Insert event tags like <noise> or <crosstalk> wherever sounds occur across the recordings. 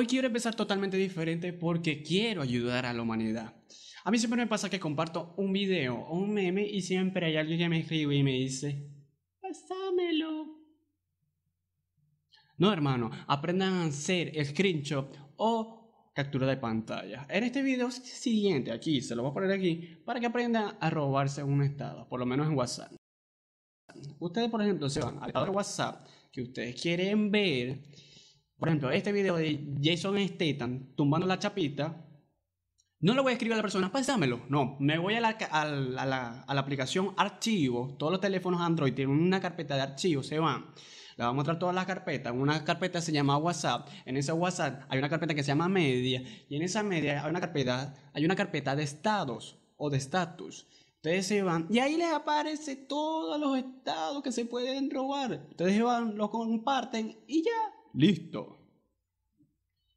Hoy quiero empezar totalmente diferente porque quiero ayudar a la humanidad. A mí siempre me pasa que comparto un video o un meme y siempre hay alguien que me escribe y me dice, pásamelo. No, hermano, aprendan a hacer screenshot o captura de pantalla. En este video siguiente, aquí, se lo voy a poner aquí, para que aprendan a robarse un estado, por lo menos en WhatsApp. Ustedes, por ejemplo, se van al estado de WhatsApp que ustedes quieren ver. Por ejemplo, este video de Jason Statham tumbando la chapita. No le voy a escribir a la persona, pásamelo. No, me voy a la, a, la, a la, aplicación archivo. Todos los teléfonos Android tienen una carpeta de archivos, se van. Le voy a mostrar todas las carpetas. Una carpeta se llama WhatsApp. En esa WhatsApp hay una carpeta que se llama Media. Y en esa Media hay una carpeta, hay una carpeta de estados o de estatus. Ustedes se van y ahí les aparece todos los estados que se pueden robar. Ustedes se van, lo comparten y ya, listo.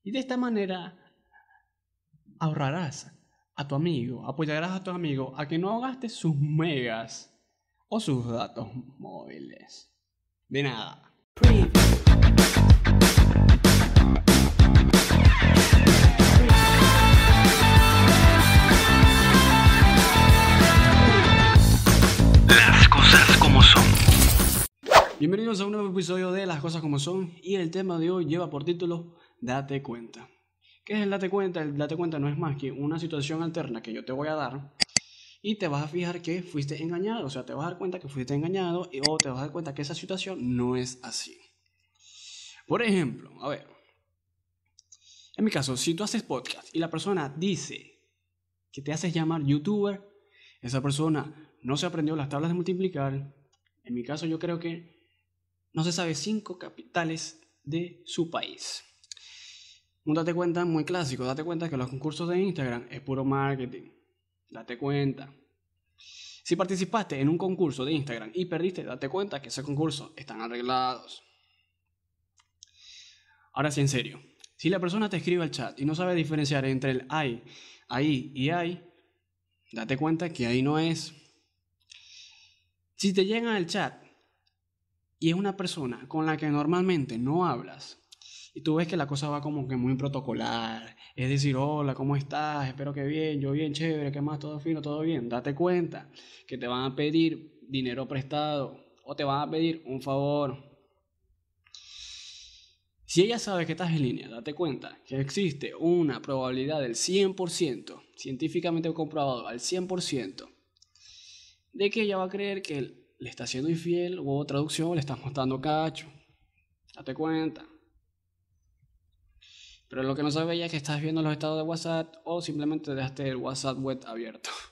Y de esta manera ahorrarás a tu amigo, apoyarás a tu amigo a que no gaste sus megas o sus datos móviles. De nada. Bienvenidos a un nuevo episodio de Las cosas como son y el tema de hoy lleva por título Date cuenta. ¿Qué es el date cuenta? El date cuenta no es más que una situación alterna que yo te voy a dar y te vas a fijar que fuiste engañado, o sea, te vas a dar cuenta que fuiste engañado y, o te vas a dar cuenta que esa situación no es así. Por ejemplo, a ver, en mi caso, si tú haces podcast y la persona dice que te haces llamar youtuber, esa persona no se aprendió las tablas de multiplicar. En mi caso yo creo que no se sabe cinco capitales de su país. Un date cuenta muy clásico, date cuenta que los concursos de Instagram es puro marketing. Date cuenta. Si participaste en un concurso de Instagram y perdiste, date cuenta que ese concurso están arreglados. Ahora sí, en serio. Si la persona te escribe al chat y no sabe diferenciar entre el hay, ahí y hay, date cuenta que ahí no es. Si te llega al chat y es una persona con la que normalmente no hablas, y tú ves que la cosa va como que muy protocolar, es decir, hola, ¿cómo estás? Espero que bien, yo bien, chévere, ¿qué más? Todo fino, todo bien. Date cuenta que te van a pedir dinero prestado o te van a pedir un favor. Si ella sabe que estás en línea, date cuenta que existe una probabilidad del 100%, científicamente comprobado al 100%, de que ella va a creer que le está siendo infiel o traducción le estás mostrando cacho. Date cuenta. Pero lo que no sabe ella es que estás viendo los estados de WhatsApp o simplemente dejaste el WhatsApp web abierto. <laughs>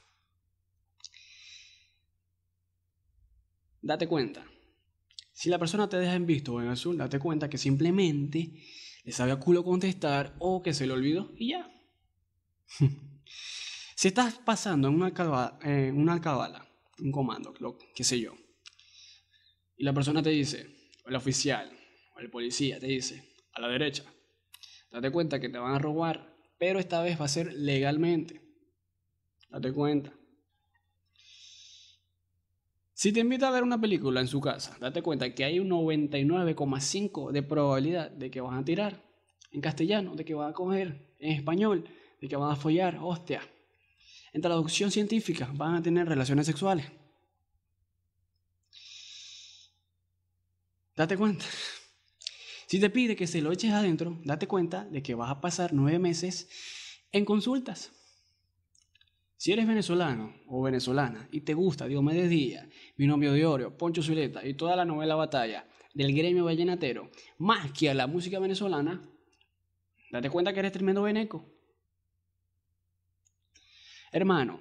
Date cuenta. Si la persona te deja en visto o en azul, date cuenta que simplemente le sabe a culo contestar o que se le olvidó y ya. <laughs> si estás pasando una, alcabala, en una alcabala un comando, lo, qué sé yo. Y la persona te dice, o el oficial, o el policía te dice, a la derecha, date cuenta que te van a robar, pero esta vez va a ser legalmente. Date cuenta. Si te invita a ver una película en su casa, date cuenta que hay un 99,5 de probabilidad de que van a tirar en castellano, de que van a coger en español, de que van a follar, hostia. En traducción científica van a tener relaciones sexuales. Date cuenta. Si te pide que se lo eches adentro, date cuenta de que vas a pasar nueve meses en consultas. Si eres venezolano o venezolana y te gusta Diomedes Díaz, Binomio de Oro, Poncho Zuleta y toda la novela Batalla del gremio vallenatero, más que a la música venezolana, date cuenta que eres tremendo veneco. Hermano,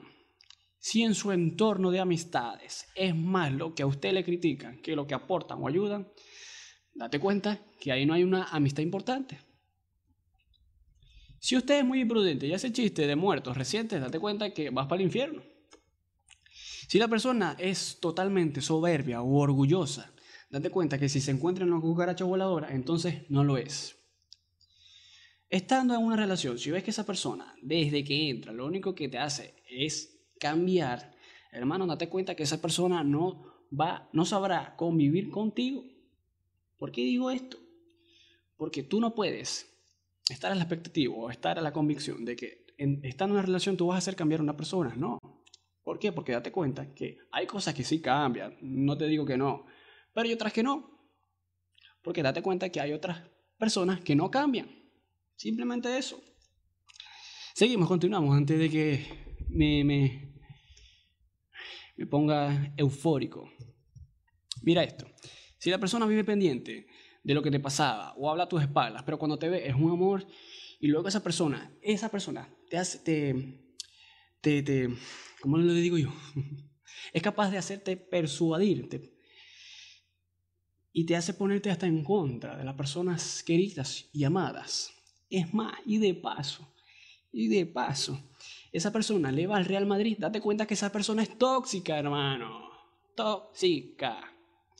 si en su entorno de amistades es más lo que a usted le critican que lo que aportan o ayudan, date cuenta que ahí no hay una amistad importante. Si usted es muy imprudente y hace chiste de muertos recientes, date cuenta que vas para el infierno. Si la persona es totalmente soberbia o orgullosa, date cuenta que si se encuentra en una cucaracha voladora, entonces no lo es. Estando en una relación, si ves que esa persona, desde que entra, lo único que te hace es cambiar, hermano, date cuenta que esa persona no va, no sabrá convivir contigo. ¿Por qué digo esto? Porque tú no puedes estar a la expectativa o estar a la convicción de que en, estando en una relación tú vas a hacer cambiar a una persona. No. ¿Por qué? Porque date cuenta que hay cosas que sí cambian. No te digo que no. Pero hay otras que no. Porque date cuenta que hay otras personas que no cambian. Simplemente eso. Seguimos, continuamos antes de que me, me, me ponga eufórico. Mira esto. Si la persona vive pendiente de lo que te pasaba o habla a tus espaldas, pero cuando te ve es un amor y luego esa persona, esa persona te hace, te, te, te ¿cómo le digo yo? <laughs> es capaz de hacerte persuadirte y te hace ponerte hasta en contra de las personas queridas y amadas. Es más, y de paso, y de paso, esa persona le va al Real Madrid, date cuenta que esa persona es tóxica, hermano. Tóxica.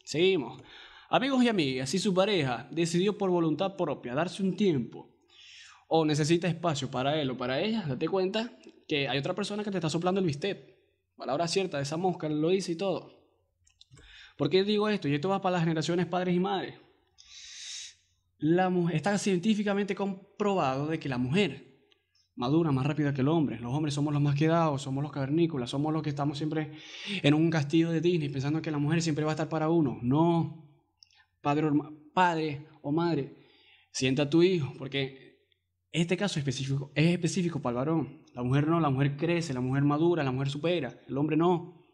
Seguimos. Amigos y amigas, si su pareja decidió por voluntad propia darse un tiempo o necesita espacio para él o para ella, date cuenta que hay otra persona que te está soplando el bistec. Palabra cierta, esa mosca lo dice y todo. ¿Por qué digo esto? Y esto va para las generaciones padres y madres. Está científicamente comprobado de que la mujer madura más rápida que el hombre. Los hombres somos los más quedados, somos los cavernícolas, somos los que estamos siempre en un castillo de Disney pensando que la mujer siempre va a estar para uno. No, padre o, padre o madre, sienta a tu hijo, porque este caso específico es específico para el varón. La mujer no, la mujer crece, la mujer madura, la mujer supera, el hombre no.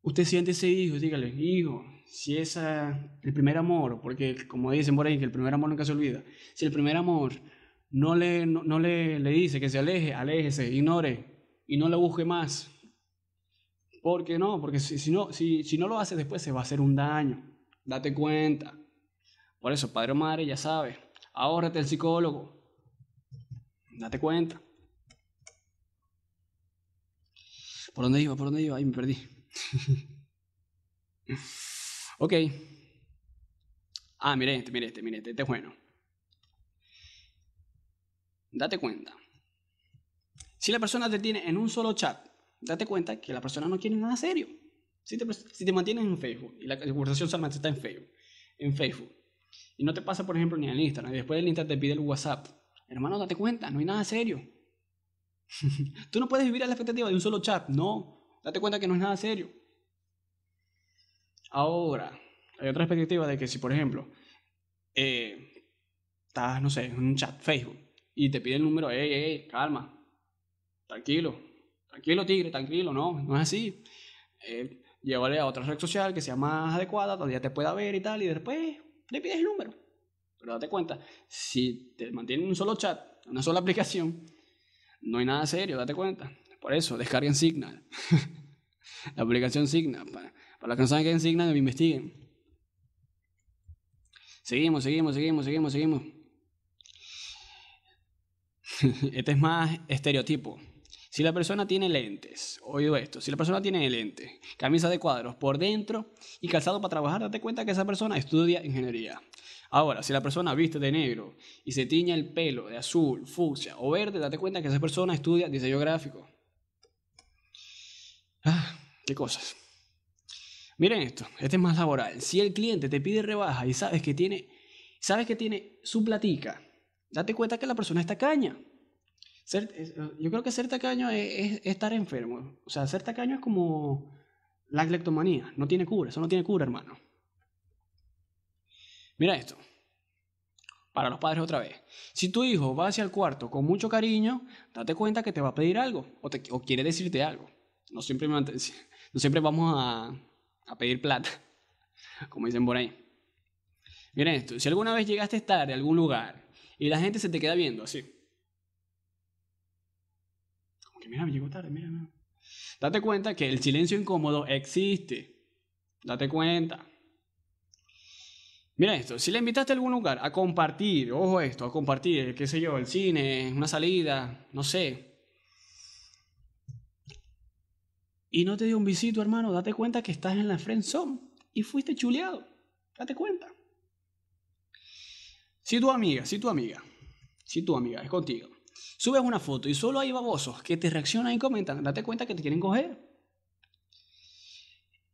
Usted siente ese hijo, dígale, hijo, si es el primer amor, porque como dicen por ahí que el primer amor nunca se olvida, si el primer amor no le, no, le, le dice que se aleje, aléjese, ignore y no le busque más. ¿Por qué no? Porque si, si, no, si, si no lo hace después se va a hacer un daño. Date cuenta. Por eso, padre o madre, ya sabe, ahórrate el psicólogo. Date cuenta. ¿Por dónde iba? ¿Por dónde iba? Ahí me perdí. <laughs> ok. Ah, mire este, mire este, mire este, este es bueno date cuenta. Si la persona te tiene en un solo chat, date cuenta que la persona no quiere nada serio. Si te, mantienes en Facebook y la conversación solamente está en Facebook, en Facebook, y no te pasa, por ejemplo, ni en Instagram, y después del Instagram te pide el WhatsApp, hermano, date cuenta, no hay nada serio. <laughs> Tú no puedes vivir a la expectativa de un solo chat, no, date cuenta que no es nada serio. Ahora, hay otra perspectiva de que si, por ejemplo, eh, estás, no sé, en un chat, Facebook, y te pide el número, ey, ey, calma, tranquilo, tranquilo tigre, tranquilo, no, no es así. Eh, llévale a otra red social que sea más adecuada, donde ya te pueda ver y tal, y después le pides el número. Pero date cuenta, si te mantienen un solo chat, una sola aplicación, no hay nada serio, date cuenta. Por eso, descarguen Signal. <laughs> la aplicación Signal. Para, para los que no saben qué es Signal, investiguen. Seguimos, seguimos, seguimos, seguimos, seguimos. <laughs> este es más estereotipo. Si la persona tiene lentes, oído esto, si la persona tiene lentes, camisa de cuadros por dentro y calzado para trabajar, date cuenta que esa persona estudia ingeniería. Ahora, si la persona viste de negro y se tiña el pelo de azul, fucsia o verde, date cuenta que esa persona estudia diseño gráfico. Ah, qué cosas. Miren esto, este es más laboral. Si el cliente te pide rebaja y sabes que tiene, sabes que tiene su platica, date cuenta que la persona está caña. yo creo que ser tacaño es, estar enfermo. O sea, ser tacaño es como la cleptomanía. No tiene cura, eso no tiene cura, hermano. Mira esto. Para los padres otra vez. Si tu hijo va hacia el cuarto con mucho cariño, date cuenta que te va a pedir algo o, quiere decirte algo. No siempre <laughs> vamos a, a pedir plata, <laughs> como dicen por ahí. Miren esto. Si alguna vez llegaste tarde a algún lugar y la gente se te queda viendo así. Como que, mira, me llegó tarde, mira. Date cuenta que el silencio incómodo existe. Date cuenta. Mira esto, si le invitaste a algún lugar a compartir, ojo esto, a compartir, qué sé yo, el cine, una salida, no sé. Y no te dio un visito, hermano, date cuenta que estás en la friend zone y fuiste chuleado. Date cuenta. Si tu amiga, si tu amiga, si tu amiga es contigo, subes una foto y solo hay babosos que te reaccionan y comentan, date cuenta que te quieren coger.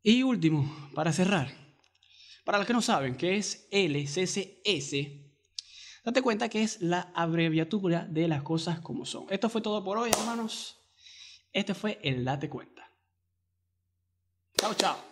Y último, para cerrar, para los que no saben qué es LCCS, Date cuenta que es la abreviatura de las cosas como son. Esto fue todo por hoy, hermanos. Este fue el Date Cuenta. Tchau, tchau.